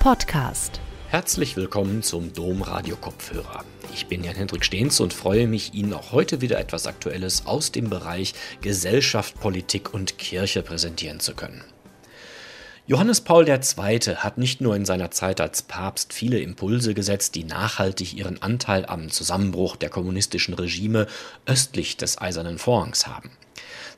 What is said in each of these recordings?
Podcast. Herzlich willkommen zum Dom Radio Kopfhörer. Ich bin Jan Hendrik Stehns und freue mich, Ihnen auch heute wieder etwas Aktuelles aus dem Bereich Gesellschaft, Politik und Kirche präsentieren zu können. Johannes Paul II. hat nicht nur in seiner Zeit als Papst viele Impulse gesetzt, die nachhaltig ihren Anteil am Zusammenbruch der kommunistischen Regime östlich des Eisernen Vorhangs haben.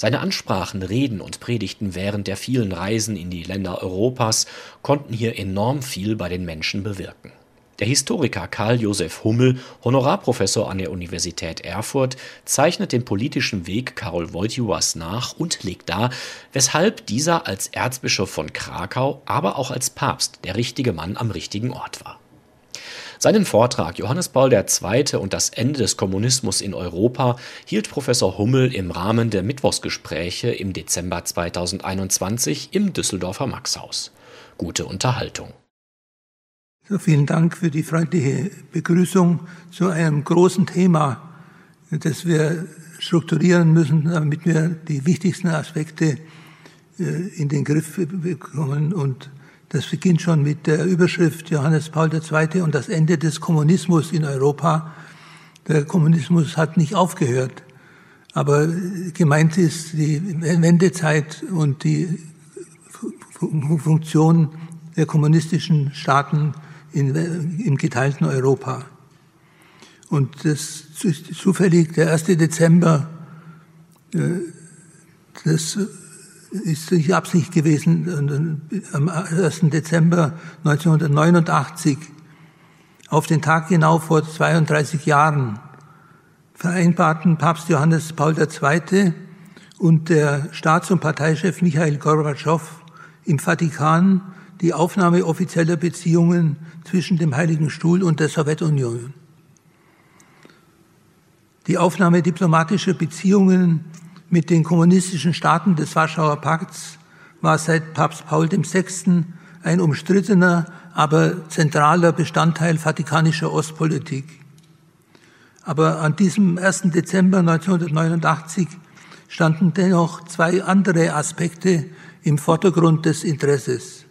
Seine Ansprachen, Reden und Predigten während der vielen Reisen in die Länder Europas konnten hier enorm viel bei den Menschen bewirken. Der Historiker Karl Josef Hummel, Honorarprofessor an der Universität Erfurt, zeichnet den politischen Weg Karol Wojtyłas nach und legt dar, weshalb dieser als Erzbischof von Krakau, aber auch als Papst der richtige Mann am richtigen Ort war. Seinen Vortrag Johannes Paul II. und das Ende des Kommunismus in Europa hielt Professor Hummel im Rahmen der Mittwochsgespräche im Dezember 2021 im Düsseldorfer Maxhaus. Gute Unterhaltung. So, vielen Dank für die freundliche Begrüßung zu einem großen Thema, das wir strukturieren müssen, damit wir die wichtigsten Aspekte äh, in den Griff bekommen und das beginnt schon mit der Überschrift Johannes Paul II. und das Ende des Kommunismus in Europa. Der Kommunismus hat nicht aufgehört, aber gemeint ist die Wendezeit und die Funktion der kommunistischen Staaten in, im geteilten Europa. Und das zufällig der 1. Dezember, äh, das ist nicht Absicht gewesen, am 1. Dezember 1989, auf den Tag genau vor 32 Jahren, vereinbarten Papst Johannes Paul II. und der Staats- und Parteichef Michael Gorbatschow im Vatikan die Aufnahme offizieller Beziehungen zwischen dem Heiligen Stuhl und der Sowjetunion. Die Aufnahme diplomatischer Beziehungen mit den kommunistischen Staaten des Warschauer Pakts war seit Papst Paul VI. ein umstrittener, aber zentraler Bestandteil vatikanischer Ostpolitik. Aber an diesem 1. Dezember 1989 standen dennoch zwei andere Aspekte im Vordergrund des Interesses.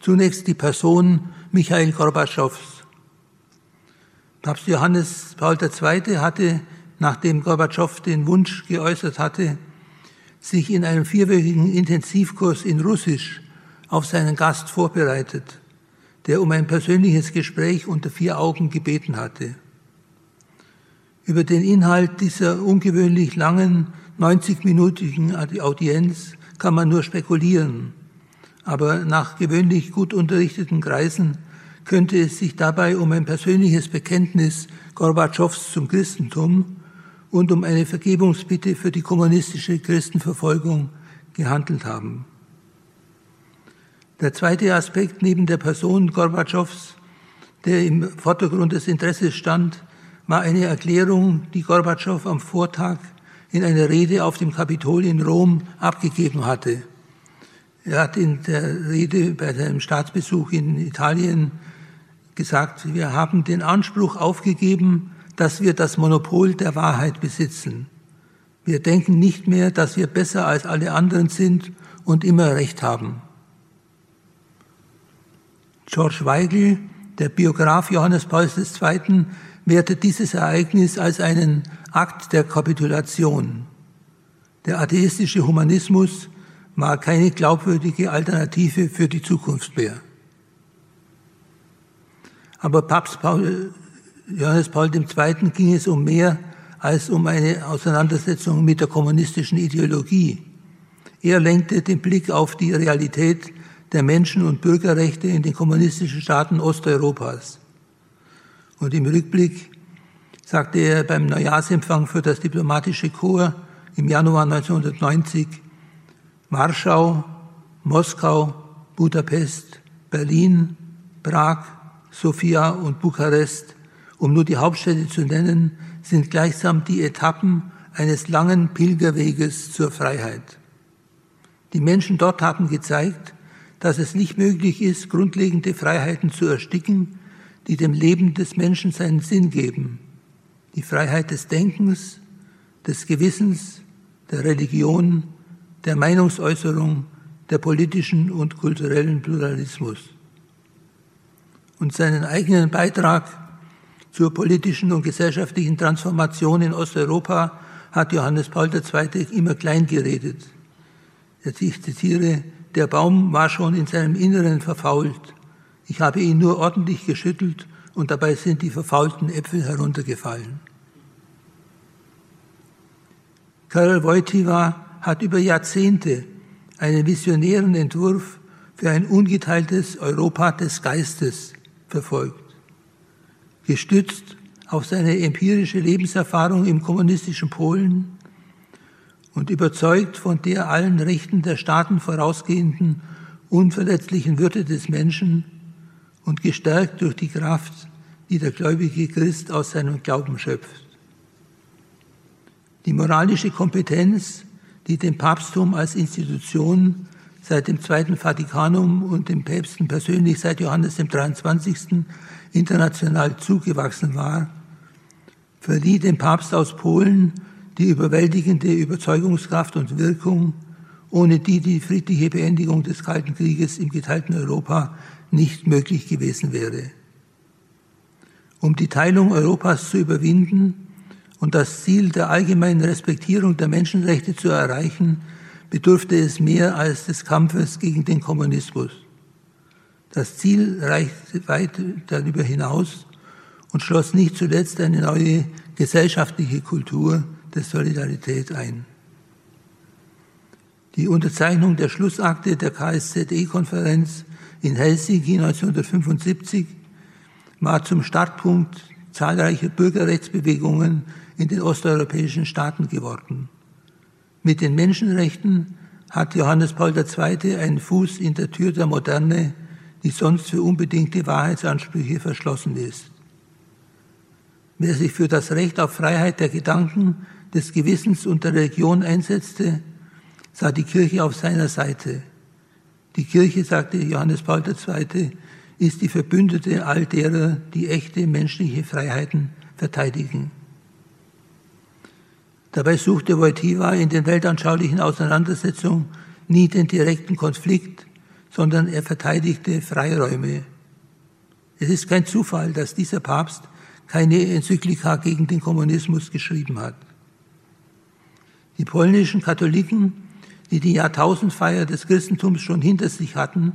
Zunächst die Person Michael Gorbatschows. Papst Johannes Paul II. hatte nachdem Gorbatschow den Wunsch geäußert hatte, sich in einem vierwöchigen Intensivkurs in Russisch auf seinen Gast vorbereitet, der um ein persönliches Gespräch unter vier Augen gebeten hatte. Über den Inhalt dieser ungewöhnlich langen 90-minütigen Audienz kann man nur spekulieren, aber nach gewöhnlich gut unterrichteten Kreisen könnte es sich dabei um ein persönliches Bekenntnis Gorbatschows zum Christentum und um eine Vergebungsbitte für die kommunistische Christenverfolgung gehandelt haben. Der zweite Aspekt neben der Person Gorbatschows, der im Vordergrund des Interesses stand, war eine Erklärung, die Gorbatschow am Vortag in einer Rede auf dem Kapitol in Rom abgegeben hatte. Er hat in der Rede bei seinem Staatsbesuch in Italien gesagt, wir haben den Anspruch aufgegeben, dass wir das Monopol der Wahrheit besitzen. Wir denken nicht mehr, dass wir besser als alle anderen sind und immer Recht haben. George Weigel, der Biograf Johannes Pauls II., wertet dieses Ereignis als einen Akt der Kapitulation. Der atheistische Humanismus war keine glaubwürdige Alternative für die Zukunft mehr. Aber Papst Paul Johannes Paul II. ging es um mehr als um eine Auseinandersetzung mit der kommunistischen Ideologie. Er lenkte den Blick auf die Realität der Menschen- und Bürgerrechte in den kommunistischen Staaten Osteuropas. Und im Rückblick sagte er beim Neujahrsempfang für das diplomatische Korps im Januar 1990, Warschau, Moskau, Budapest, Berlin, Prag, Sofia und Bukarest um nur die Hauptstädte zu nennen, sind gleichsam die Etappen eines langen Pilgerweges zur Freiheit. Die Menschen dort haben gezeigt, dass es nicht möglich ist, grundlegende Freiheiten zu ersticken, die dem Leben des Menschen seinen Sinn geben. Die Freiheit des Denkens, des Gewissens, der Religion, der Meinungsäußerung, der politischen und kulturellen Pluralismus. und seinen eigenen Beitrag zur politischen und gesellschaftlichen Transformation in Osteuropa hat Johannes Paul II. immer klein geredet. Ich zitiere, der Baum war schon in seinem Inneren verfault. Ich habe ihn nur ordentlich geschüttelt und dabei sind die verfaulten Äpfel heruntergefallen. Karel Wojtyła hat über Jahrzehnte einen visionären Entwurf für ein ungeteiltes Europa des Geistes verfolgt. Gestützt auf seine empirische Lebenserfahrung im kommunistischen Polen und überzeugt von der allen Rechten der Staaten vorausgehenden unverletzlichen Würde des Menschen und gestärkt durch die Kraft, die der gläubige Christ aus seinem Glauben schöpft. Die moralische Kompetenz, die dem Papsttum als Institution seit dem Zweiten Vatikanum und dem Päpsten persönlich seit Johannes dem 23. international zugewachsen war, verlieh dem Papst aus Polen die überwältigende Überzeugungskraft und Wirkung, ohne die die friedliche Beendigung des Kalten Krieges im geteilten Europa nicht möglich gewesen wäre. Um die Teilung Europas zu überwinden und das Ziel der allgemeinen Respektierung der Menschenrechte zu erreichen, bedurfte es mehr als des Kampfes gegen den Kommunismus. Das Ziel reichte weit darüber hinaus und schloss nicht zuletzt eine neue gesellschaftliche Kultur der Solidarität ein. Die Unterzeichnung der Schlussakte der KSZE-Konferenz in Helsinki 1975 war zum Startpunkt zahlreicher Bürgerrechtsbewegungen in den osteuropäischen Staaten geworden. Mit den Menschenrechten hat Johannes Paul II. einen Fuß in der Tür der Moderne, die sonst für unbedingte Wahrheitsansprüche verschlossen ist. Wer sich für das Recht auf Freiheit der Gedanken, des Gewissens und der Religion einsetzte, sah die Kirche auf seiner Seite. Die Kirche, sagte Johannes Paul II., ist die Verbündete all derer, die echte menschliche Freiheiten verteidigen. Dabei suchte Wojtyła in den weltanschaulichen Auseinandersetzungen nie den direkten Konflikt, sondern er verteidigte Freiräume. Es ist kein Zufall, dass dieser Papst keine Enzyklika gegen den Kommunismus geschrieben hat. Die polnischen Katholiken, die die Jahrtausendfeier des Christentums schon hinter sich hatten,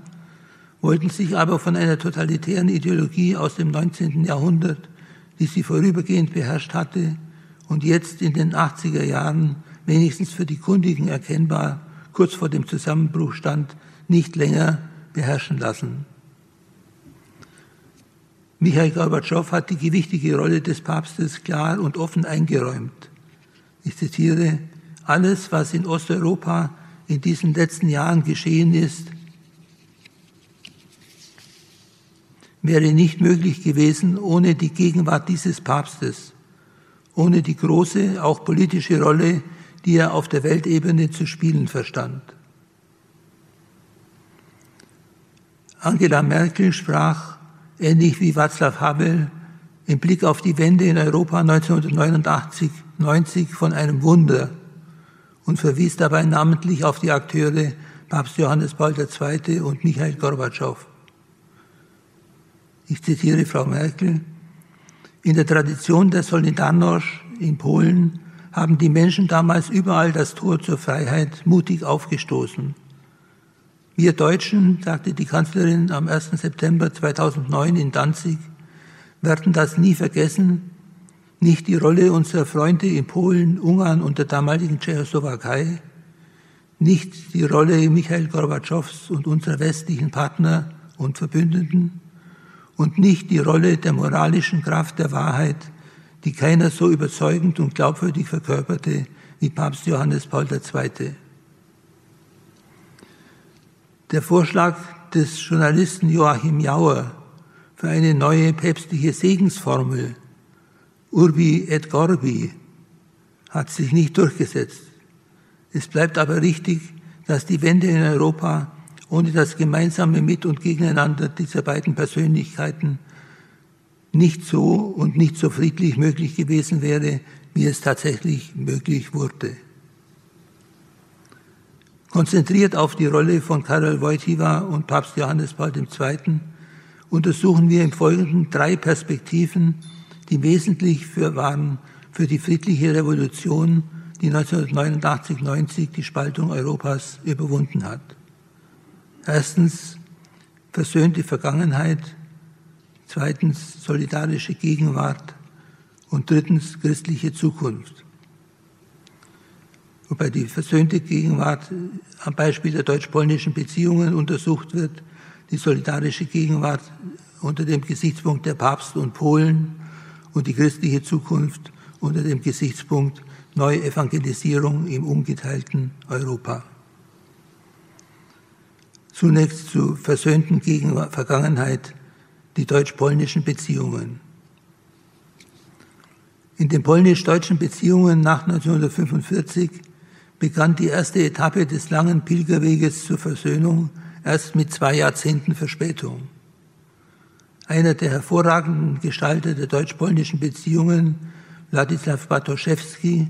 wollten sich aber von einer totalitären Ideologie aus dem 19. Jahrhundert, die sie vorübergehend beherrscht hatte, und jetzt in den 80er Jahren wenigstens für die Kundigen erkennbar kurz vor dem Zusammenbruch stand, nicht länger beherrschen lassen. Michael Gorbatschow hat die gewichtige Rolle des Papstes klar und offen eingeräumt. Ich zitiere, alles, was in Osteuropa in diesen letzten Jahren geschehen ist, wäre nicht möglich gewesen ohne die Gegenwart dieses Papstes ohne die große, auch politische Rolle, die er auf der Weltebene zu spielen verstand. Angela Merkel sprach, ähnlich wie Václav Havel, im Blick auf die Wende in Europa 1989, 90 von einem Wunder und verwies dabei namentlich auf die Akteure Papst Johannes Paul II. und Michael Gorbatschow. Ich zitiere Frau Merkel, in der Tradition der Solidarność in Polen haben die Menschen damals überall das Tor zur Freiheit mutig aufgestoßen. Wir Deutschen, sagte die Kanzlerin am 1. September 2009 in Danzig, werden das nie vergessen, nicht die Rolle unserer Freunde in Polen, Ungarn und der damaligen Tschechoslowakei, nicht die Rolle Michael Gorbatschows und unserer westlichen Partner und Verbündeten, und nicht die Rolle der moralischen Kraft der Wahrheit, die keiner so überzeugend und glaubwürdig verkörperte wie Papst Johannes Paul II. Der Vorschlag des Journalisten Joachim Jauer für eine neue päpstliche Segensformel Urbi et Gorbi hat sich nicht durchgesetzt. Es bleibt aber richtig, dass die Wende in Europa ohne das gemeinsame Mit- und Gegeneinander dieser beiden Persönlichkeiten nicht so und nicht so friedlich möglich gewesen wäre, wie es tatsächlich möglich wurde. Konzentriert auf die Rolle von Karol Wojtyła und Papst Johannes Paul II. untersuchen wir im Folgenden drei Perspektiven, die wesentlich für, waren für die friedliche Revolution, die 1989-90 die Spaltung Europas überwunden hat. Erstens versöhnte Vergangenheit, zweitens solidarische Gegenwart und drittens christliche Zukunft. Wobei die versöhnte Gegenwart am Beispiel der deutsch-polnischen Beziehungen untersucht wird, die solidarische Gegenwart unter dem Gesichtspunkt der Papst und Polen und die christliche Zukunft unter dem Gesichtspunkt Neuevangelisierung im umgeteilten Europa. Zunächst zur versöhnten Gegenwart, Vergangenheit, die deutsch-polnischen Beziehungen. In den polnisch-deutschen Beziehungen nach 1945 begann die erste Etappe des langen Pilgerweges zur Versöhnung erst mit zwei Jahrzehnten Verspätung. Einer der hervorragenden Gestalter der deutsch-polnischen Beziehungen, Władysław Bartoszewski,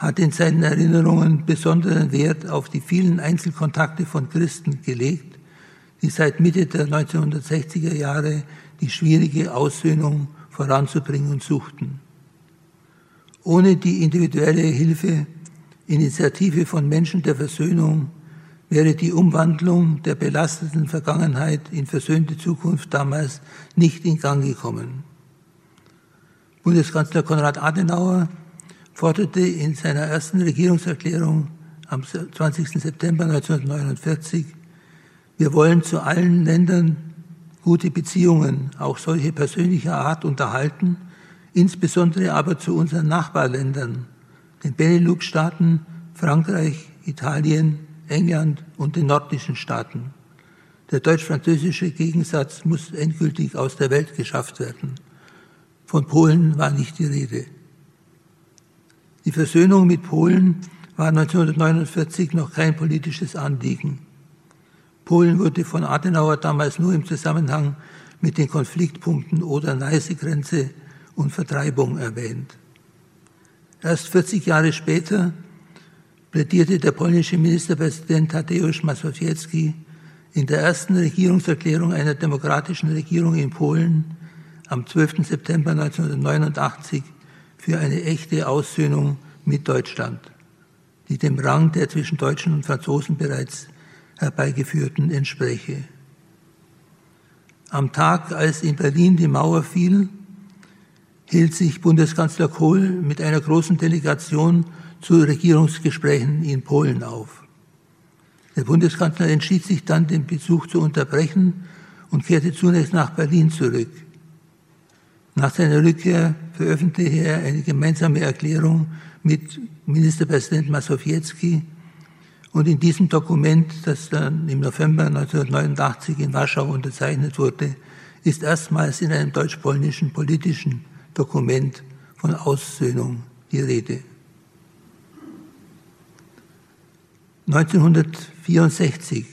hat in seinen Erinnerungen besonderen Wert auf die vielen Einzelkontakte von Christen gelegt, die seit Mitte der 1960er Jahre die schwierige Aussöhnung voranzubringen suchten. Ohne die individuelle Hilfe, Initiative von Menschen der Versöhnung wäre die Umwandlung der belasteten Vergangenheit in versöhnte Zukunft damals nicht in Gang gekommen. Bundeskanzler Konrad Adenauer forderte in seiner ersten Regierungserklärung am 20. September 1949, wir wollen zu allen Ländern gute Beziehungen, auch solche persönlicher Art, unterhalten insbesondere aber zu unseren Nachbarländern, den Benelux-Staaten, Frankreich, Italien, England und den nordischen Staaten. Der deutsch-französische Gegensatz muss endgültig aus der Welt geschafft werden. Von Polen war nicht die Rede. Die Versöhnung mit Polen war 1949 noch kein politisches Anliegen. Polen wurde von Adenauer damals nur im Zusammenhang mit den Konfliktpunkten Oder-Neiße-Grenze und Vertreibung erwähnt. Erst 40 Jahre später plädierte der polnische Ministerpräsident Tadeusz Mazowiecki in der ersten Regierungserklärung einer demokratischen Regierung in Polen am 12. September 1989 für eine echte Aussöhnung mit Deutschland, die dem Rang der zwischen Deutschen und Franzosen bereits herbeigeführten entspräche. Am Tag, als in Berlin die Mauer fiel, hielt sich Bundeskanzler Kohl mit einer großen Delegation zu Regierungsgesprächen in Polen auf. Der Bundeskanzler entschied sich dann, den Besuch zu unterbrechen und kehrte zunächst nach Berlin zurück. Nach seiner Rückkehr veröffentlichte er eine gemeinsame Erklärung mit Ministerpräsident Masowiecki und in diesem Dokument, das dann im November 1989 in Warschau unterzeichnet wurde, ist erstmals in einem deutsch-polnischen politischen Dokument von Aussöhnung die Rede. 1964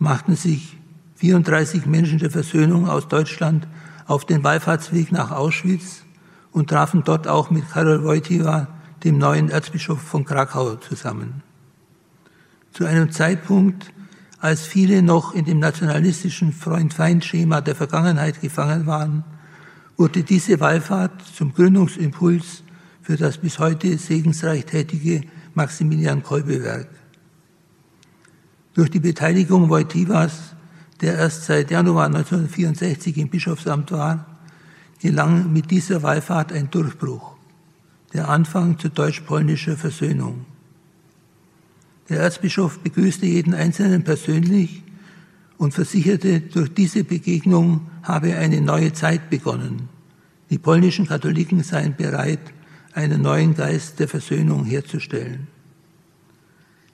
machten sich 34 Menschen der Versöhnung aus Deutschland auf den Wallfahrtsweg nach Auschwitz und trafen dort auch mit Karol Wojtyła, dem neuen Erzbischof von Krakau, zusammen. Zu einem Zeitpunkt, als viele noch in dem nationalistischen Freund-Feind-Schema der Vergangenheit gefangen waren, wurde diese Wallfahrt zum Gründungsimpuls für das bis heute segensreich tätige Maximilian Kolbe-Werk. Durch die Beteiligung Wojtywas, der erst seit Januar 1964 im Bischofsamt war, gelang mit dieser Wallfahrt ein Durchbruch, der Anfang zu deutsch-polnischer Versöhnung. Der Erzbischof begrüßte jeden Einzelnen persönlich und versicherte, durch diese Begegnung habe eine neue Zeit begonnen. Die polnischen Katholiken seien bereit, einen neuen Geist der Versöhnung herzustellen.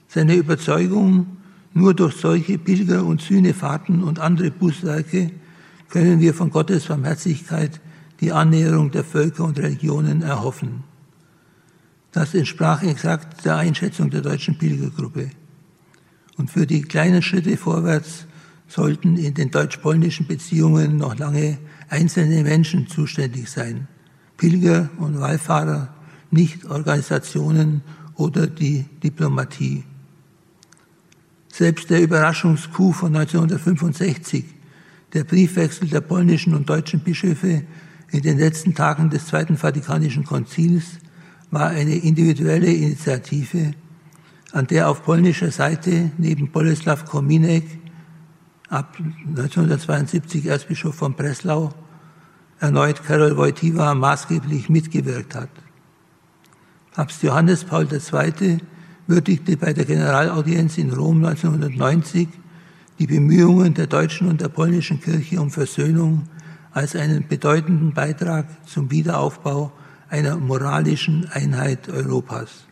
Seine Überzeugung, nur durch solche Pilger- und Sühnefahrten und andere Bußwerke können wir von Gottes Barmherzigkeit die Annäherung der Völker und Religionen erhoffen. Das entsprach exakt der Einschätzung der deutschen Pilgergruppe. Und für die kleinen Schritte vorwärts sollten in den deutsch-polnischen Beziehungen noch lange einzelne Menschen zuständig sein. Pilger und Wallfahrer, nicht Organisationen oder die Diplomatie. Selbst der Überraschungscoup von 1965, Der Briefwechsel der polnischen und deutschen Bischöfe in den letzten Tagen des Zweiten Vatikanischen Konzils war eine individuelle Initiative, an der auf polnischer Seite neben Boleslaw Kominek, ab 1972 Erzbischof von Breslau, erneut Karol Wojtyła maßgeblich mitgewirkt hat. Papst Johannes Paul II. Würdigte bei der Generalaudienz in Rom 1990 die Bemühungen der deutschen und der polnischen Kirche um Versöhnung als einen bedeutenden Beitrag zum Wiederaufbau einer moralischen Einheit Europas.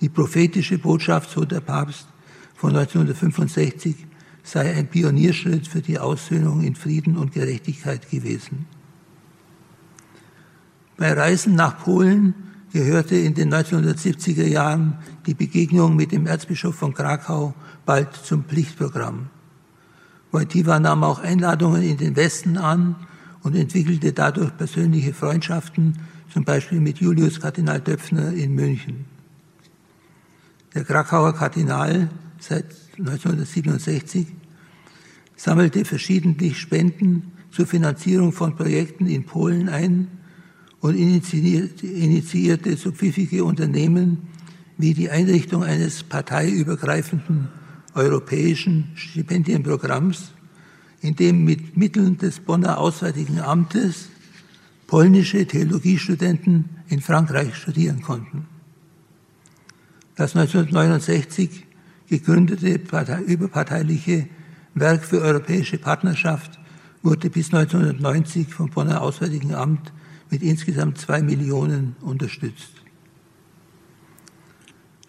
Die prophetische Botschaft, so der Papst von 1965, sei ein Pionierschritt für die Aussöhnung in Frieden und Gerechtigkeit gewesen. Bei Reisen nach Polen gehörte in den 1970er Jahren die Begegnung mit dem Erzbischof von Krakau bald zum Pflichtprogramm. Wojtyła nahm auch Einladungen in den Westen an und entwickelte dadurch persönliche Freundschaften, zum Beispiel mit Julius Kardinal Döpfner in München. Der Krakauer Kardinal seit 1967 sammelte verschiedentlich Spenden zur Finanzierung von Projekten in Polen ein und initiierte, so pfiffige Unternehmen wie die Einrichtung eines parteiübergreifenden europäischen Stipendienprogramms, in dem mit Mitteln des Bonner Auswärtigen Amtes polnische Theologiestudenten in Frankreich studieren konnten. Das 1969 gegründete überparteiliche Werk für europäische Partnerschaft wurde bis 1990 vom Bonner Auswärtigen Amt mit insgesamt zwei Millionen unterstützt.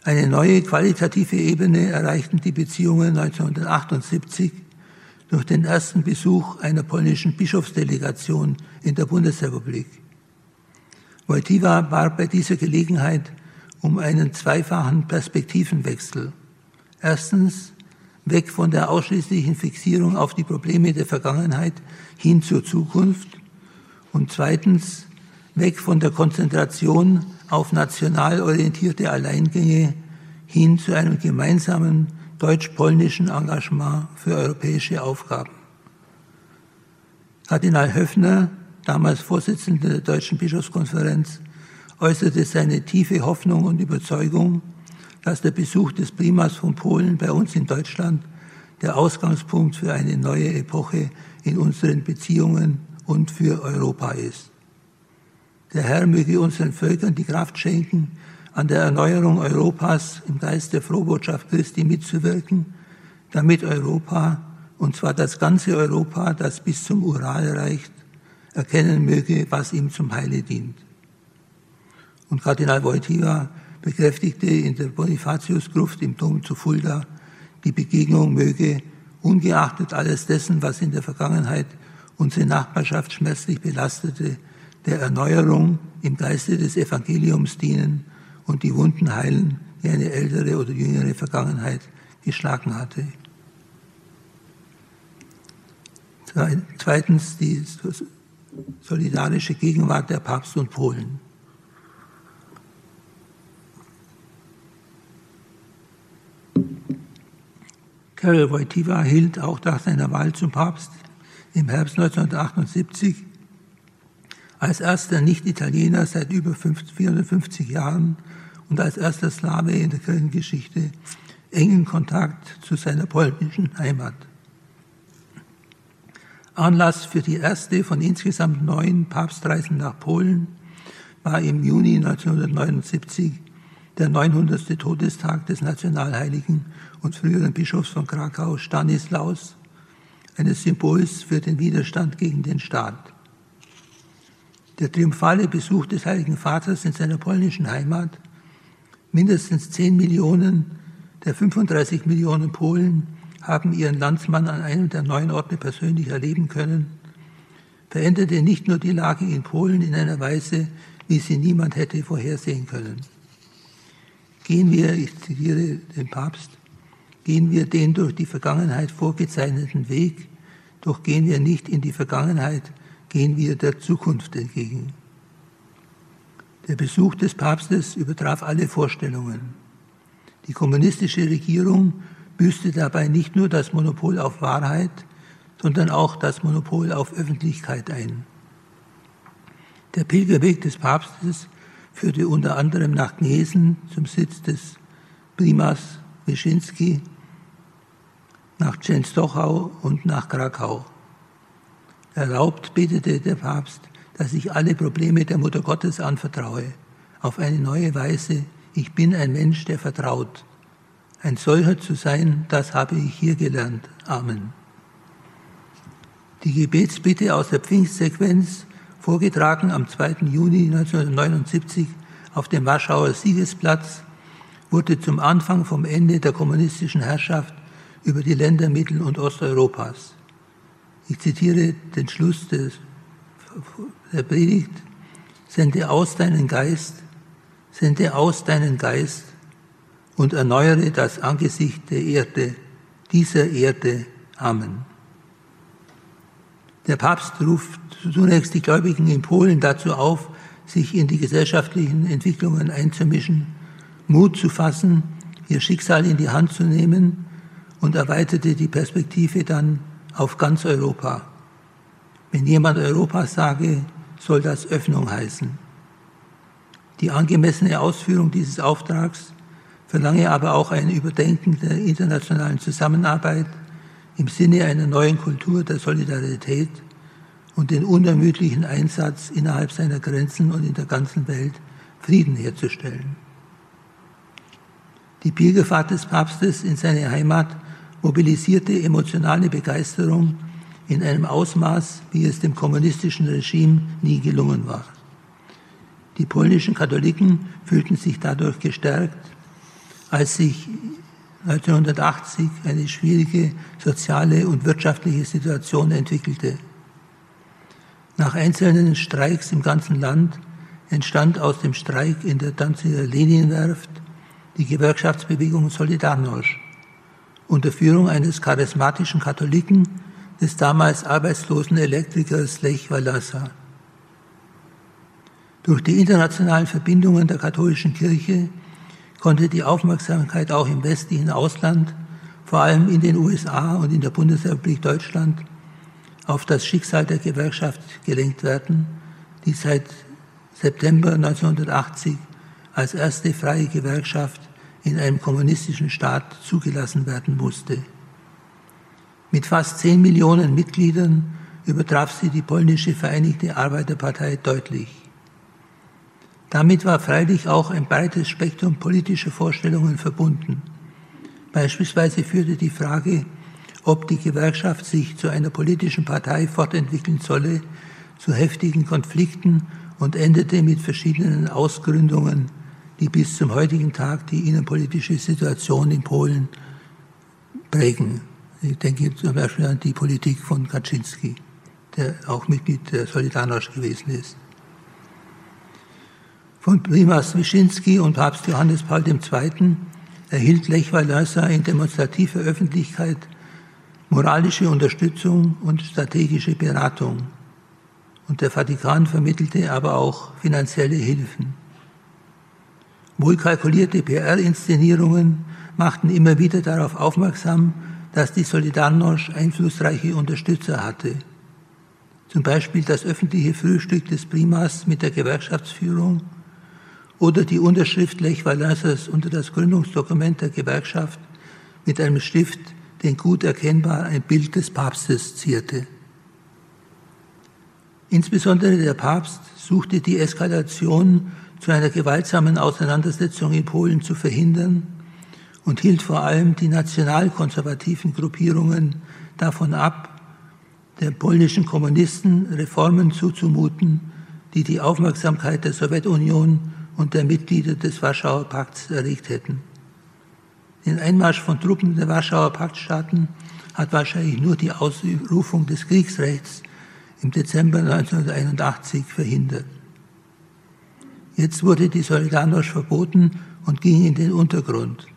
Eine neue qualitative Ebene erreichten die Beziehungen 1978 durch den ersten Besuch einer polnischen Bischofsdelegation in der Bundesrepublik. Wojtyła war bei dieser Gelegenheit um einen zweifachen Perspektivenwechsel. Erstens weg von der ausschließlichen Fixierung auf die Probleme der Vergangenheit hin zur Zukunft und zweitens weg von der Konzentration auf national orientierte Alleingänge hin zu einem gemeinsamen deutsch-polnischen Engagement für europäische Aufgaben. Kardinal Höffner, damals Vorsitzender der Deutschen Bischofskonferenz, äußerte seine tiefe Hoffnung und Überzeugung, dass der Besuch des Primas von Polen bei uns in Deutschland der Ausgangspunkt für eine neue Epoche in unseren Beziehungen und für Europa ist. Der Herr möge unseren Völkern die Kraft schenken, an der Erneuerung Europas im Geist der Frohbotschaft Christi mitzuwirken, damit Europa, und zwar das ganze Europa, das bis zum Ural reicht, erkennen möge, was ihm zum Heile dient. Und Kardinal Wojtyła bekräftigte in der Bonifatiusgruft im Dom zu Fulda, die Begegnung möge, ungeachtet alles dessen, was in der Vergangenheit unsere Nachbarschaft schmerzlich belastete, der Erneuerung im Geiste des Evangeliums dienen und die Wunden heilen, die eine ältere oder jüngere Vergangenheit geschlagen hatte. Zweitens die solidarische Gegenwart der Papst und Polen. Karol Wojtyła hielt auch nach seiner Wahl zum Papst im Herbst 1978 als erster Nicht-Italiener seit über 450 Jahren und als erster Slave in der Kirchengeschichte engen Kontakt zu seiner polnischen Heimat. Anlass für die erste von insgesamt neun Papstreisen nach Polen war im Juni 1979 der 900. Todestag des Nationalheiligen und früheren Bischofs von Krakau, Stanislaus, eines Symbols für den Widerstand gegen den Staat. Der triumphale Besuch des Heiligen Vaters in seiner polnischen Heimat, mindestens 10 Millionen der 35 Millionen Polen haben ihren Landsmann an einem der neun Orte persönlich erleben können, veränderte nicht nur die Lage in Polen in einer Weise, wie sie niemand hätte vorhersehen können. Gehen wir, ich zitiere den Papst, gehen wir den durch die Vergangenheit vorgezeichneten Weg, doch gehen wir nicht in die Vergangenheit, gehen wir der Zukunft entgegen. Der Besuch des Papstes übertraf alle Vorstellungen. Die kommunistische Regierung büßte dabei nicht nur das Monopol auf Wahrheit, sondern auch das Monopol auf Öffentlichkeit ein. Der Pilgerweg des Papstes führte unter anderem nach Gnesen zum Sitz des Primas Wyszynski, nach Częstochow und nach Krakau. Erlaubt betete der Papst, dass ich alle Probleme der Mutter Gottes anvertraue, auf eine neue Weise. Ich bin ein Mensch, der vertraut. Ein solcher zu sein, das habe ich hier gelernt. Amen. Die Gebetsbitte aus der Pfingstsequenz vorgetragen am 2. Juni 1979 auf dem Warschauer Siegesplatz, wurde zum Anfang vom Ende der kommunistischen Herrschaft über die Länder Mittel- und Osteuropas. Ich zitiere den Schluss des, der Predigt, sende aus deinen Geist, sende aus deinen Geist und erneuere das Angesicht der Erde, dieser Erde. Amen. Der Papst ruft zunächst die Gläubigen in Polen dazu auf, sich in die gesellschaftlichen Entwicklungen einzumischen, Mut zu fassen, ihr Schicksal in die Hand zu nehmen und erweiterte die Perspektive dann auf ganz Europa. Wenn jemand Europa sage, soll das Öffnung heißen. Die angemessene Ausführung dieses Auftrags verlange aber auch ein Überdenken der internationalen Zusammenarbeit im Sinne einer neuen Kultur der Solidarität und den unermüdlichen Einsatz innerhalb seiner Grenzen und in der ganzen Welt Frieden herzustellen. Die Pilgerfahrt des Papstes in seine Heimat mobilisierte emotionale Begeisterung in einem Ausmaß, wie es dem kommunistischen Regime nie gelungen war. Die polnischen Katholiken fühlten sich dadurch gestärkt, als sich 1980 eine schwierige soziale und wirtschaftliche Situation entwickelte. Nach einzelnen Streiks im ganzen Land entstand aus dem Streik in der Danziger Lenienwerft die Gewerkschaftsbewegung Solidarność unter Führung eines charismatischen Katholiken, des damals arbeitslosen Elektrikers Lech Walasa. Durch die internationalen Verbindungen der katholischen Kirche konnte die Aufmerksamkeit auch im westlichen Ausland, vor allem in den USA und in der Bundesrepublik Deutschland, auf das Schicksal der Gewerkschaft gelenkt werden, die seit September 1980 als erste freie Gewerkschaft in einem kommunistischen Staat zugelassen werden musste. Mit fast 10 Millionen Mitgliedern übertraf sie die polnische Vereinigte Arbeiterpartei deutlich. Damit war freilich auch ein breites Spektrum politischer Vorstellungen verbunden. Beispielsweise führte die Frage, ob die Gewerkschaft sich zu einer politischen Partei fortentwickeln solle, zu heftigen Konflikten und endete mit verschiedenen Ausgründungen, die bis zum heutigen Tag die innenpolitische Situation in Polen prägen. Ich denke zum Beispiel an die Politik von Kaczynski, der auch Mitglied der Solidarność gewesen ist von Primas Wyszynski und Papst Johannes Paul II. erhielt Lech Walesa in demonstrativer Öffentlichkeit moralische Unterstützung und strategische Beratung. Und der Vatikan vermittelte aber auch finanzielle Hilfen. Wohlkalkulierte PR-Inszenierungen machten immer wieder darauf aufmerksam, dass die Solidarność einflussreiche Unterstützer hatte. Zum Beispiel das öffentliche Frühstück des Primas mit der Gewerkschaftsführung oder die Unterschrift Lech Walensers unter das Gründungsdokument der Gewerkschaft mit einem Stift, den gut erkennbar ein Bild des Papstes zierte. Insbesondere der Papst suchte die Eskalation zu einer gewaltsamen Auseinandersetzung in Polen zu verhindern und hielt vor allem die nationalkonservativen Gruppierungen davon ab, der polnischen Kommunisten Reformen zuzumuten, die die Aufmerksamkeit der Sowjetunion und der Mitglieder des Warschauer Pakts erregt hätten. Den Einmarsch von Truppen der Warschauer Paktstaaten hat wahrscheinlich nur die Ausrufung des Kriegsrechts im Dezember 1981 verhindert. Jetzt wurde die Solidarność verboten und ging in den Untergrund.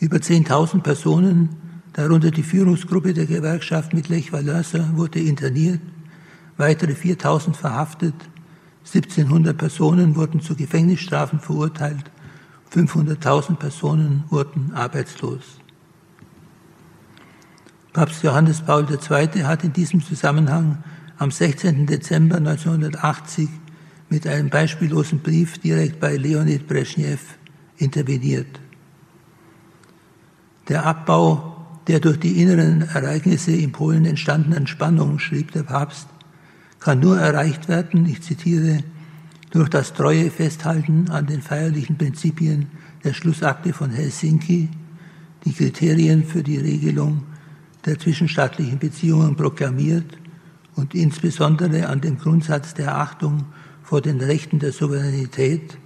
Über 10.000 Personen, darunter die Führungsgruppe der Gewerkschaft mit Lech Walesa, wurde interniert, weitere 4.000 verhaftet 1700 Personen wurden zu Gefängnisstrafen verurteilt, 500.000 Personen wurden arbeitslos. Papst Johannes Paul II. hat in diesem Zusammenhang am 16. Dezember 1980 mit einem beispiellosen Brief direkt bei Leonid Brezhnev interveniert. Der Abbau der durch die inneren Ereignisse in Polen entstandenen Spannung, schrieb der Papst, kann nur erreicht werden, ich zitiere, durch das treue Festhalten an den feierlichen Prinzipien der Schlussakte von Helsinki, die Kriterien für die Regelung der zwischenstaatlichen Beziehungen proklamiert und insbesondere an dem Grundsatz der Achtung vor den Rechten der Souveränität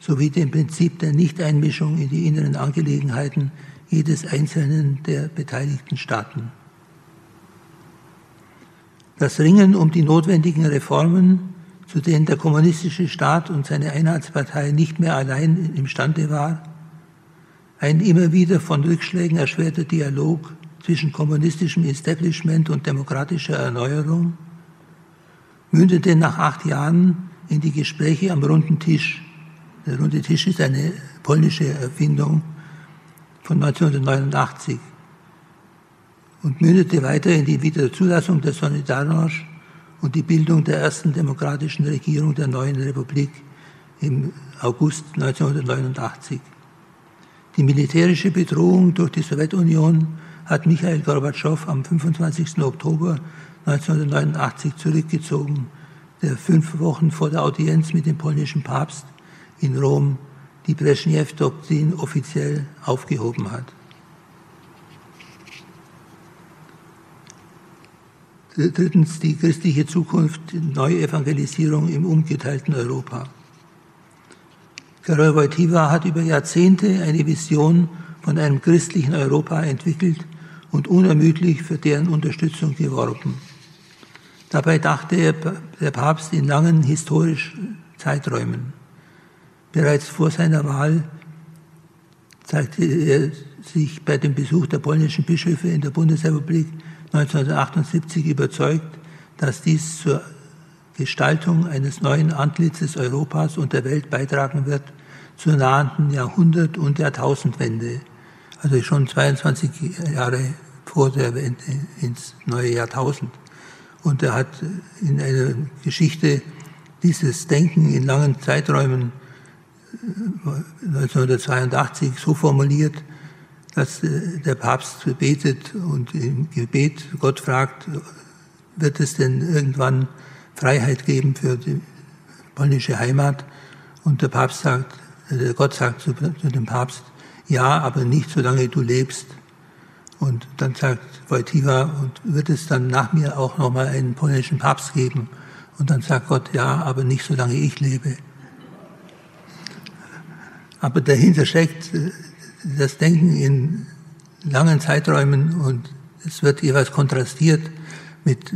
sowie dem Prinzip der Nichteinmischung in die inneren Angelegenheiten jedes einzelnen der beteiligten Staaten. Das Ringen um die notwendigen Reformen, zu denen der kommunistische Staat und seine Einheitspartei nicht mehr allein imstande war, ein immer wieder von Rückschlägen erschwerter Dialog zwischen kommunistischem Establishment und demokratischer Erneuerung, mündete nach acht Jahren in die Gespräche am runden Tisch. Der runde Tisch ist eine polnische Erfindung von 1989 und mündete weiter in die Wiederzulassung der Solidarność und die Bildung der ersten demokratischen Regierung der neuen Republik im August 1989. Die militärische Bedrohung durch die Sowjetunion hat Michael Gorbatschow am 25. Oktober 1989 zurückgezogen der fünf Wochen vor der Audienz mit dem polnischen Papst in Rom die Brezhnev-Doktrin offiziell aufgehoben hat. Drittens die christliche Zukunft, Neuevangelisierung im umgeteilten Europa. Karol Wojtyła hat über Jahrzehnte eine Vision von einem christlichen Europa entwickelt und unermüdlich für deren Unterstützung geworben. Dabei dachte er, der Papst in langen historischen Zeiträumen. Bereits vor seiner Wahl zeigte er sich bei dem Besuch der polnischen Bischöfe in der Bundesrepublik 1978 überzeugt, dass dies zur Gestaltung eines neuen Antlitzes Europas und der Welt beitragen wird zur nahenden Jahrhundert- und Jahrtausendwende, also schon 22 Jahre vor der Wende ins neue Jahrtausend. Und er hat in einer Geschichte dieses Denken in langen Zeiträumen 1982 äh, so formuliert, dass äh, der Papst betet und im Gebet Gott fragt, wird es denn irgendwann Freiheit geben für die polnische Heimat? Und der Papst sagt, der Gott sagt zu dem Papst, ja, aber nicht solange du lebst. Und dann sagt Wojtyła, und wird es dann nach mir auch nochmal einen polnischen Papst geben? Und dann sagt Gott, ja, aber nicht solange ich lebe. Aber dahinter steckt äh, das Denken in langen Zeiträumen und es wird jeweils kontrastiert mit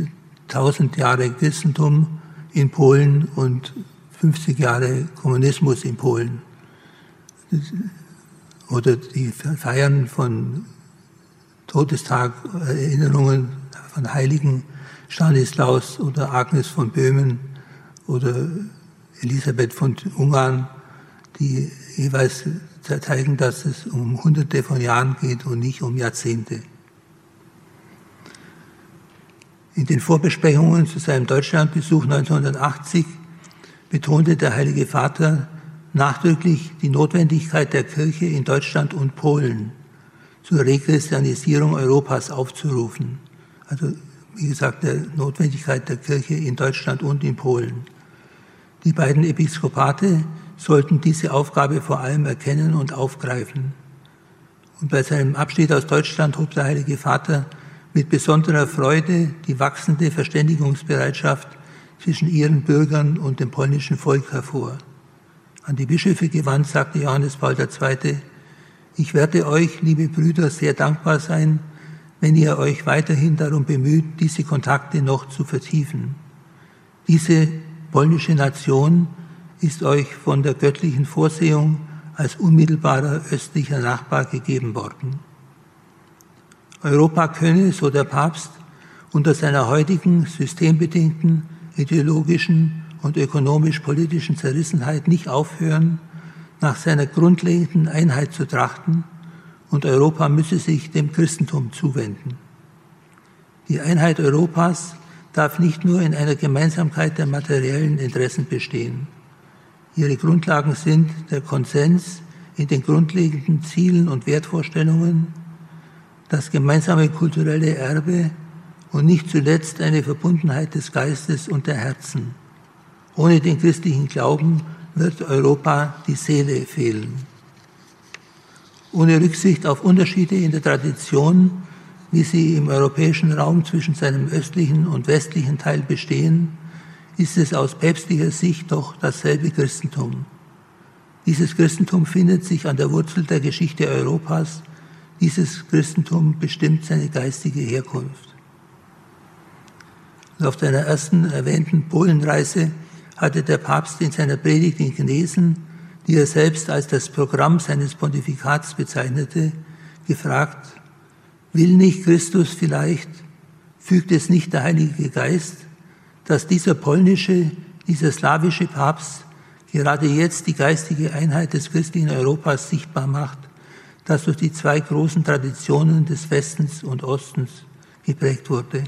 1000 Jahre Christentum in Polen und 50 Jahre Kommunismus in Polen. Oder die Feiern von Todestag Erinnerungen von Heiligen Stanislaus oder Agnes von Böhmen oder Elisabeth von Ungarn, die jeweils zeigen, dass es um Hunderte von Jahren geht und nicht um Jahrzehnte. In den Vorbesprechungen zu seinem Deutschlandbesuch 1980 betonte der Heilige Vater nachdrücklich die Notwendigkeit der Kirche in Deutschland und Polen zur Rechristianisierung Europas aufzurufen. Also wie gesagt, der Notwendigkeit der Kirche in Deutschland und in Polen. Die beiden Episkopate sollten diese Aufgabe vor allem erkennen und aufgreifen. Und bei seinem Abschied aus Deutschland hob der Heilige Vater mit besonderer Freude die wachsende Verständigungsbereitschaft zwischen ihren Bürgern und dem polnischen Volk hervor. An die Bischöfe gewandt sagte Johannes Paul II., ich werde euch, liebe Brüder, sehr dankbar sein, wenn ihr euch weiterhin darum bemüht, diese Kontakte noch zu vertiefen. Diese polnische Nation ist euch von der göttlichen Vorsehung als unmittelbarer östlicher Nachbar gegeben worden. Europa könne, so der Papst, unter seiner heutigen systembedingten ideologischen und ökonomisch-politischen Zerrissenheit nicht aufhören, nach seiner grundlegenden Einheit zu trachten und Europa müsse sich dem Christentum zuwenden. Die Einheit Europas darf nicht nur in einer Gemeinsamkeit der materiellen Interessen bestehen. Ihre Grundlagen sind der Konsens in den grundlegenden Zielen und Wertvorstellungen, das gemeinsame kulturelle Erbe und nicht zuletzt eine Verbundenheit des Geistes und der Herzen. Ohne den christlichen Glauben wird Europa die Seele fehlen. Ohne Rücksicht auf Unterschiede in der Tradition, wie sie im europäischen Raum zwischen seinem östlichen und westlichen Teil bestehen, ist es aus päpstlicher Sicht doch dasselbe Christentum. Dieses Christentum findet sich an der Wurzel der Geschichte Europas. Dieses Christentum bestimmt seine geistige Herkunft. Und auf seiner ersten erwähnten Polenreise hatte der Papst in seiner Predigt in Gnesen, die er selbst als das Programm seines Pontifikats bezeichnete, gefragt, will nicht Christus vielleicht, fügt es nicht der Heilige Geist, dass dieser polnische, dieser slawische Papst gerade jetzt die geistige Einheit des christlichen Europas sichtbar macht, das durch die zwei großen Traditionen des Westens und Ostens geprägt wurde.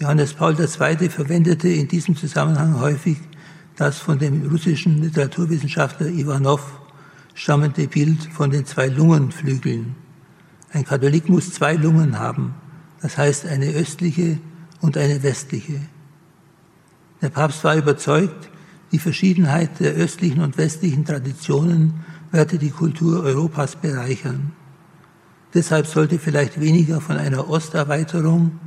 Johannes Paul II. verwendete in diesem Zusammenhang häufig das von dem russischen Literaturwissenschaftler Ivanov stammende Bild von den zwei Lungenflügeln. Ein Katholik muss zwei Lungen haben, das heißt eine östliche und eine westliche. Der Papst war überzeugt, die Verschiedenheit der östlichen und westlichen Traditionen werde die Kultur Europas bereichern. Deshalb sollte vielleicht weniger von einer Osterweiterung,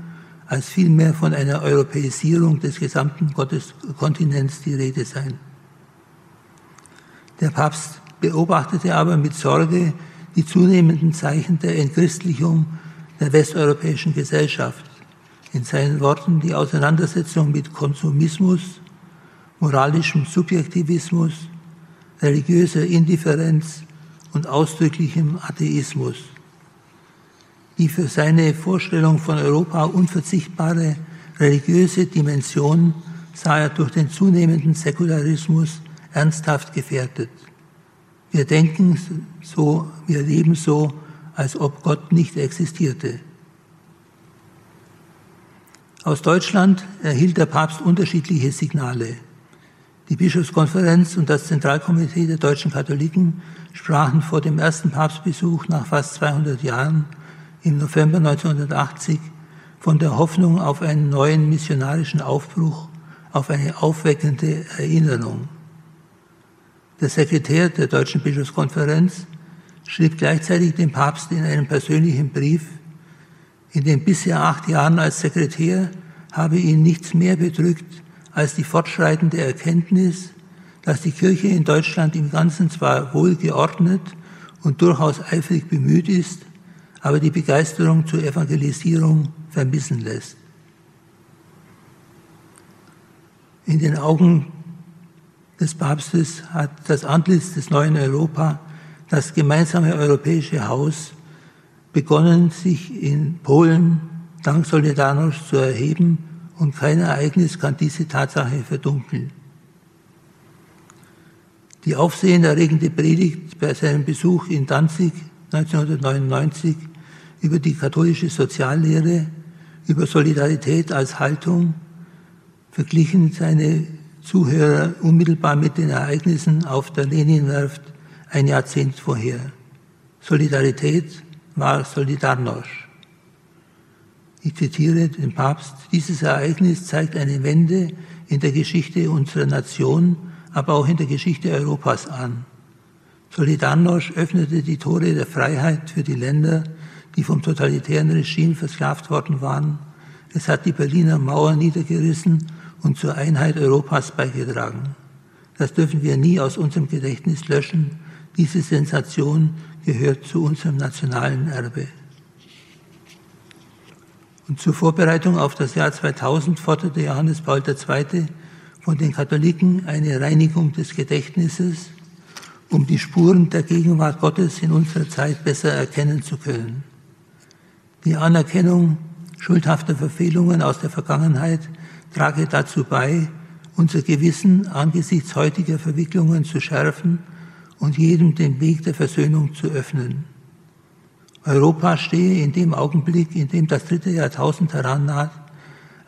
als vielmehr von einer Europäisierung des gesamten Gotteskontinents die Rede sein. Der Papst beobachtete aber mit Sorge die zunehmenden Zeichen der Entchristlichung der westeuropäischen Gesellschaft. In seinen Worten die Auseinandersetzung mit Konsumismus, moralischem Subjektivismus, religiöser Indifferenz und ausdrücklichem Atheismus die für seine Vorstellung von Europa unverzichtbare religiöse Dimension sah er durch den zunehmenden Säkularismus ernsthaft gefährdet. Wir denken so, wir leben so, als ob Gott nicht existierte. Aus Deutschland erhielt der Papst unterschiedliche Signale. Die Bischofskonferenz und das Zentralkomitee der deutschen Katholiken sprachen vor dem ersten Papstbesuch nach fast 200 Jahren im November 1980 von der Hoffnung auf einen neuen missionarischen Aufbruch, auf eine aufweckende Erinnerung. Der Sekretär der Deutschen Bischofskonferenz schrieb gleichzeitig dem Papst in einem persönlichen Brief, in den bisher acht Jahren als Sekretär habe ihn nichts mehr bedrückt als die fortschreitende Erkenntnis, dass die Kirche in Deutschland im Ganzen zwar wohl geordnet und durchaus eifrig bemüht ist, aber die Begeisterung zur Evangelisierung vermissen lässt. In den Augen des Papstes hat das Antlitz des neuen Europa, das gemeinsame europäische Haus, begonnen, sich in Polen dank Solidarność zu erheben und kein Ereignis kann diese Tatsache verdunkeln. Die aufsehenerregende Predigt bei seinem Besuch in Danzig 1999 über die katholische Soziallehre, über Solidarität als Haltung, verglichen seine Zuhörer unmittelbar mit den Ereignissen auf der Leninwerft ein Jahrzehnt vorher. Solidarität war Solidarność. Ich zitiere den Papst, dieses Ereignis zeigt eine Wende in der Geschichte unserer Nation, aber auch in der Geschichte Europas an. Solidarność öffnete die Tore der Freiheit für die Länder, die vom totalitären Regime versklavt worden waren. Es hat die Berliner Mauer niedergerissen und zur Einheit Europas beigetragen. Das dürfen wir nie aus unserem Gedächtnis löschen. Diese Sensation gehört zu unserem nationalen Erbe. Und zur Vorbereitung auf das Jahr 2000 forderte Johannes Paul II. von den Katholiken eine Reinigung des Gedächtnisses, um die Spuren der Gegenwart Gottes in unserer Zeit besser erkennen zu können. Die Anerkennung schuldhafter Verfehlungen aus der Vergangenheit trage dazu bei, unser Gewissen angesichts heutiger Verwicklungen zu schärfen und jedem den Weg der Versöhnung zu öffnen. Europa stehe in dem Augenblick, in dem das dritte Jahrtausend herannaht,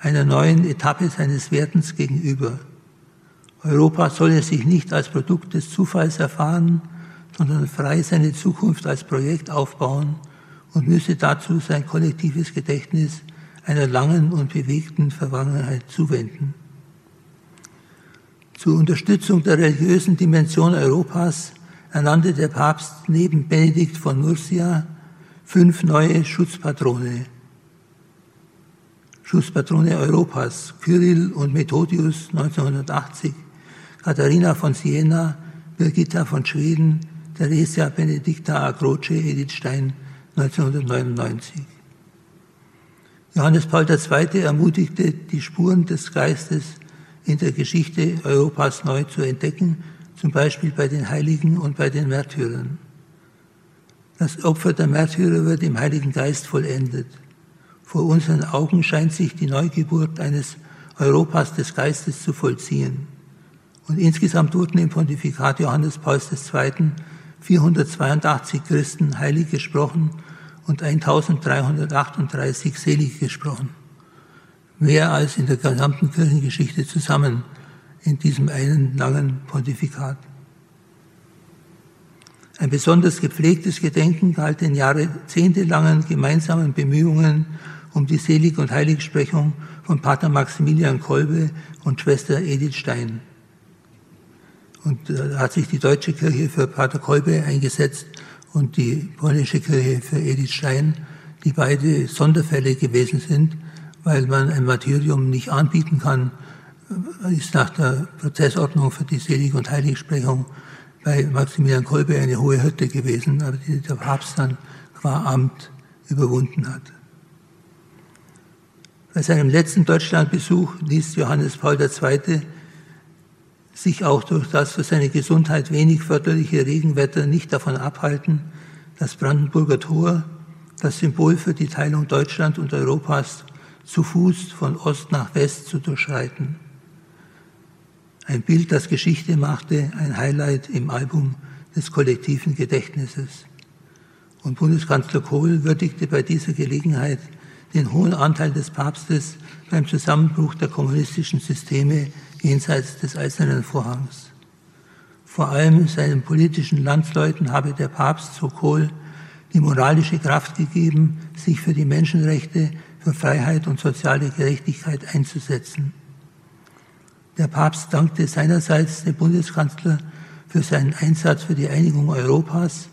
einer neuen Etappe seines Werdens gegenüber. Europa solle sich nicht als Produkt des Zufalls erfahren, sondern frei seine Zukunft als Projekt aufbauen und müsse dazu sein kollektives Gedächtnis einer langen und bewegten Vergangenheit zuwenden. Zur Unterstützung der religiösen Dimension Europas ernannte der Papst neben Benedikt von Nursia fünf neue Schutzpatrone. Schutzpatrone Europas, Kyrill und Methodius 1980, Katharina von Siena, Birgitta von Schweden, Theresia Benedicta Acroce, Edith Stein 1999. Johannes Paul II. ermutigte, die Spuren des Geistes in der Geschichte Europas neu zu entdecken, zum Beispiel bei den Heiligen und bei den Märtyrern. Das Opfer der Märtyrer wird im Heiligen Geist vollendet. Vor unseren Augen scheint sich die Neugeburt eines Europas des Geistes zu vollziehen. Und insgesamt wurden im Pontifikat Johannes Pauls II. 482 Christen heilig gesprochen und 1338 selig gesprochen. Mehr als in der gesamten Kirchengeschichte zusammen in diesem einen langen Pontifikat. Ein besonders gepflegtes Gedenken galt den jahrzehntelangen gemeinsamen Bemühungen um die Selig- und Heiligsprechung von Pater Maximilian Kolbe und Schwester Edith Stein. Und da hat sich die deutsche Kirche für Pater Kolbe eingesetzt und die polnische Kirche für Edith Stein, die beide Sonderfälle gewesen sind, weil man ein Martyrium nicht anbieten kann, ist nach der Prozessordnung für die Selig- und Heiligsprechung bei Maximilian Kolbe eine hohe Hürde gewesen, aber die der Papst dann qua Amt überwunden hat. Bei seinem letzten Deutschlandbesuch ließ Johannes Paul II. Sich auch durch das für seine Gesundheit wenig förderliche Regenwetter nicht davon abhalten, das Brandenburger Tor, das Symbol für die Teilung Deutschland und Europas, zu Fuß von Ost nach West zu durchschreiten. Ein Bild, das Geschichte machte, ein Highlight im Album des kollektiven Gedächtnisses. Und Bundeskanzler Kohl würdigte bei dieser Gelegenheit den hohen Anteil des Papstes beim Zusammenbruch der kommunistischen Systeme jenseits des Eisernen Vorhangs. Vor allem seinen politischen Landsleuten habe der Papst, so Kohl, die moralische Kraft gegeben, sich für die Menschenrechte, für Freiheit und soziale Gerechtigkeit einzusetzen. Der Papst dankte seinerseits dem Bundeskanzler für seinen Einsatz für die Einigung Europas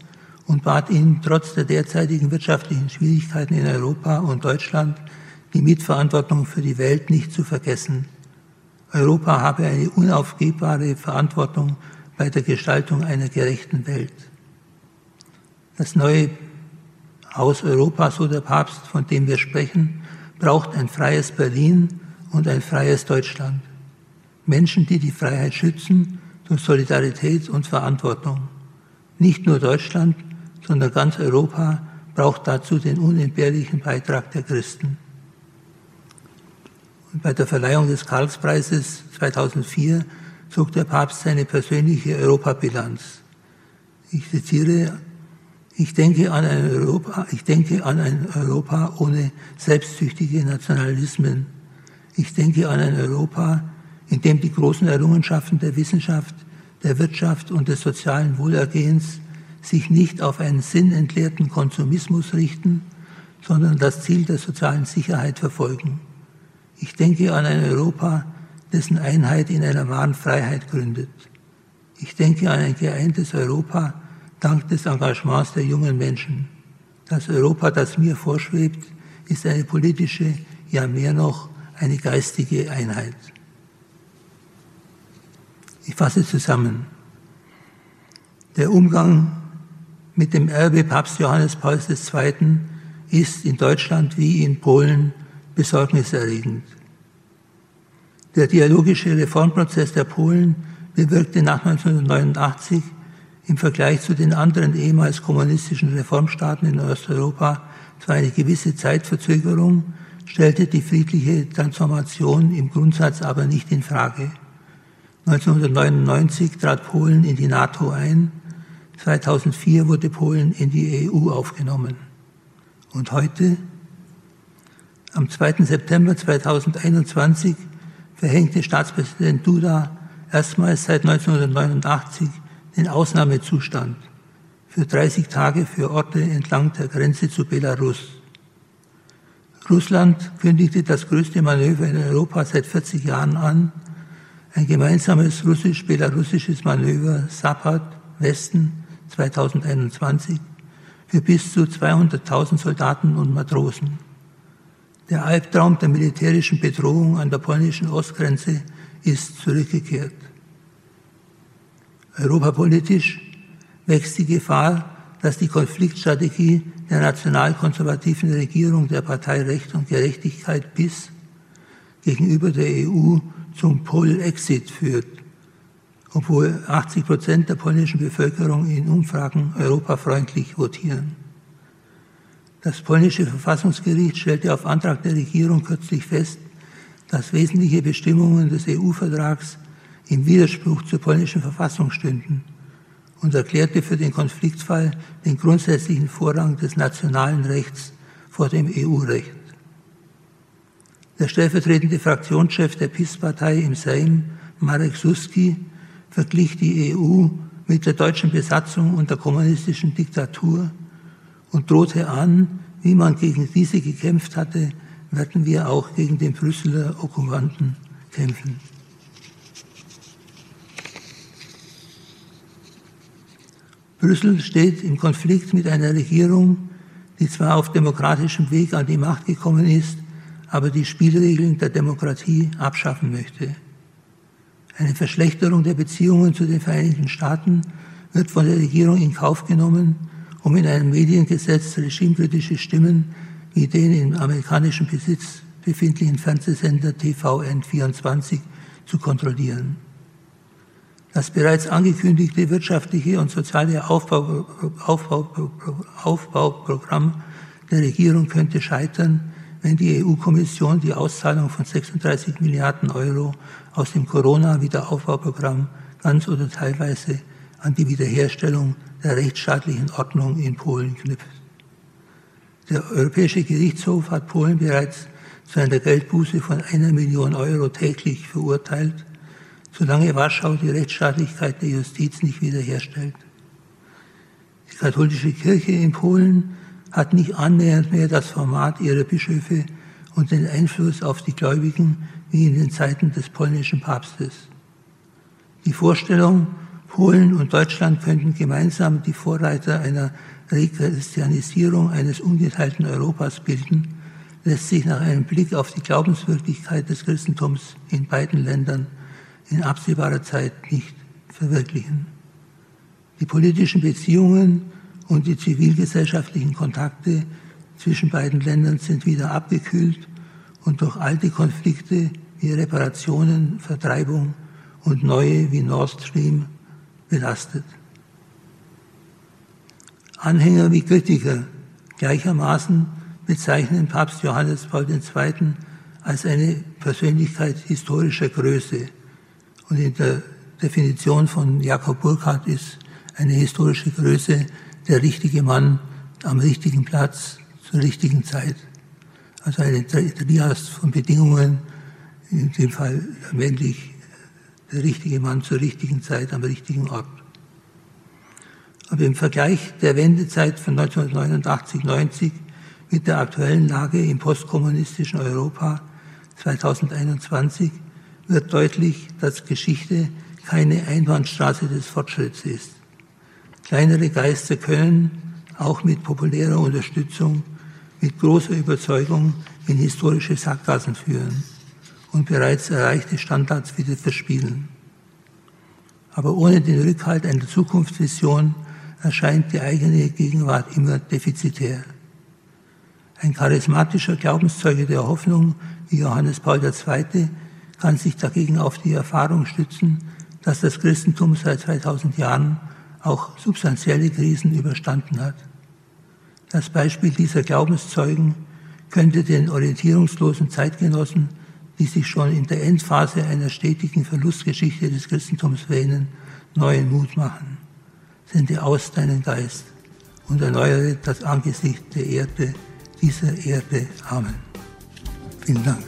und bat ihn, trotz der derzeitigen wirtschaftlichen Schwierigkeiten in Europa und Deutschland, die Mitverantwortung für die Welt nicht zu vergessen. Europa habe eine unaufgebbare Verantwortung bei der Gestaltung einer gerechten Welt. Das neue Haus Europa, so der Papst, von dem wir sprechen, braucht ein freies Berlin und ein freies Deutschland. Menschen, die die Freiheit schützen durch Solidarität und Verantwortung. Nicht nur Deutschland, sondern ganz Europa braucht dazu den unentbehrlichen Beitrag der Christen. Und bei der Verleihung des Karlspreises 2004 zog der Papst seine persönliche Europabilanz. Ich zitiere, ich denke an ein Europa, ich denke an ein Europa ohne selbstsüchtige Nationalismen. Ich denke an ein Europa, in dem die großen Errungenschaften der Wissenschaft, der Wirtschaft und des sozialen Wohlergehens sich nicht auf einen sinnentleerten Konsumismus richten, sondern das Ziel der sozialen Sicherheit verfolgen. Ich denke an ein Europa, dessen Einheit in einer wahren Freiheit gründet. Ich denke an ein geeintes Europa dank des Engagements der jungen Menschen. Das Europa, das mir vorschwebt, ist eine politische, ja mehr noch eine geistige Einheit. Ich fasse zusammen. Der Umgang mit dem Erbe Papst Johannes Pauls II. ist in Deutschland wie in Polen besorgniserregend. Der dialogische Reformprozess der Polen bewirkte nach 1989 im Vergleich zu den anderen ehemals kommunistischen Reformstaaten in Osteuropa zwar eine gewisse Zeitverzögerung, stellte die friedliche Transformation im Grundsatz aber nicht in Frage. 1999 trat Polen in die NATO ein, 2004 wurde Polen in die EU aufgenommen. Und heute, am 2. September 2021, verhängte Staatspräsident Duda erstmals seit 1989 den Ausnahmezustand für 30 Tage für Orte entlang der Grenze zu Belarus. Russland kündigte das größte Manöver in Europa seit 40 Jahren an, ein gemeinsames russisch-belarussisches Manöver Sapad Westen 2021 für bis zu 200.000 Soldaten und Matrosen. Der Albtraum der militärischen Bedrohung an der polnischen Ostgrenze ist zurückgekehrt. Europapolitisch wächst die Gefahr, dass die Konfliktstrategie der nationalkonservativen Regierung der Partei Recht und Gerechtigkeit bis gegenüber der EU zum Pol-Exit führt, obwohl 80 Prozent der polnischen Bevölkerung in Umfragen europafreundlich votieren. Das polnische Verfassungsgericht stellte auf Antrag der Regierung kürzlich fest, dass wesentliche Bestimmungen des EU-Vertrags im Widerspruch zur polnischen Verfassung stünden und erklärte für den Konfliktfall den grundsätzlichen Vorrang des nationalen Rechts vor dem EU-Recht. Der stellvertretende Fraktionschef der PiS-Partei im Sejm, Marek Suski, verglich die EU mit der deutschen Besatzung und der kommunistischen Diktatur und drohte an, wie man gegen diese gekämpft hatte, werden wir auch gegen den Brüsseler Okkupanten kämpfen. Brüssel steht im Konflikt mit einer Regierung, die zwar auf demokratischem Weg an die Macht gekommen ist, aber die Spielregeln der Demokratie abschaffen möchte. Eine Verschlechterung der Beziehungen zu den Vereinigten Staaten wird von der Regierung in Kauf genommen, um in einem Mediengesetz regimekritische Stimmen wie den im amerikanischen Besitz befindlichen Fernsehsender TVN24 zu kontrollieren. Das bereits angekündigte wirtschaftliche und soziale Aufbau, Aufbau, Aufbauprogramm der Regierung könnte scheitern, wenn die EU-Kommission die Auszahlung von 36 Milliarden Euro aus dem Corona-Wiederaufbauprogramm ganz oder teilweise an die Wiederherstellung der rechtsstaatlichen Ordnung in Polen knüpft. Der Europäische Gerichtshof hat Polen bereits zu einer Geldbuße von einer Million Euro täglich verurteilt, solange Warschau die Rechtsstaatlichkeit der Justiz nicht wiederherstellt. Die katholische Kirche in Polen hat nicht annähernd mehr das Format ihrer Bischöfe und den Einfluss auf die Gläubigen wie in den Zeiten des polnischen Papstes. Die Vorstellung, Polen und Deutschland könnten gemeinsam die Vorreiter einer Rechristianisierung eines ungeteilten Europas bilden, lässt sich nach einem Blick auf die Glaubenswirklichkeit des Christentums in beiden Ländern in absehbarer Zeit nicht verwirklichen. Die politischen Beziehungen und die zivilgesellschaftlichen Kontakte zwischen beiden Ländern sind wieder abgekühlt und durch alte Konflikte wie Reparationen, Vertreibung und neue wie Nord Stream belastet. Anhänger wie Kritiker gleichermaßen bezeichnen Papst Johannes Paul II. als eine Persönlichkeit historischer Größe. Und in der Definition von Jakob Burkhardt ist eine historische Größe der richtige Mann am richtigen Platz zur richtigen Zeit. Also eine Trias von Bedingungen, in dem Fall männlich der richtige Mann zur richtigen Zeit am richtigen Ort. Aber im Vergleich der Wendezeit von 1989-90 mit der aktuellen Lage im postkommunistischen Europa 2021 wird deutlich, dass Geschichte keine Einbahnstraße des Fortschritts ist. Kleinere Geister können, auch mit populärer Unterstützung, mit großer Überzeugung in historische Sackgassen führen und bereits erreichte Standards wieder verspielen. Aber ohne den Rückhalt einer Zukunftsvision erscheint die eigene Gegenwart immer defizitär. Ein charismatischer Glaubenszeuge der Hoffnung wie Johannes Paul II. kann sich dagegen auf die Erfahrung stützen, dass das Christentum seit 2000 Jahren auch substanzielle Krisen überstanden hat. Das Beispiel dieser Glaubenszeugen könnte den orientierungslosen Zeitgenossen, die sich schon in der Endphase einer stetigen Verlustgeschichte des Christentums wähnen, neuen Mut machen. Sende aus deinen Geist und erneuere das Angesicht der Erde, dieser Erde. Amen. Vielen Dank.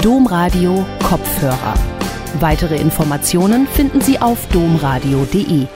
Domradio Kopfhörer. Weitere Informationen finden Sie auf domradio.de.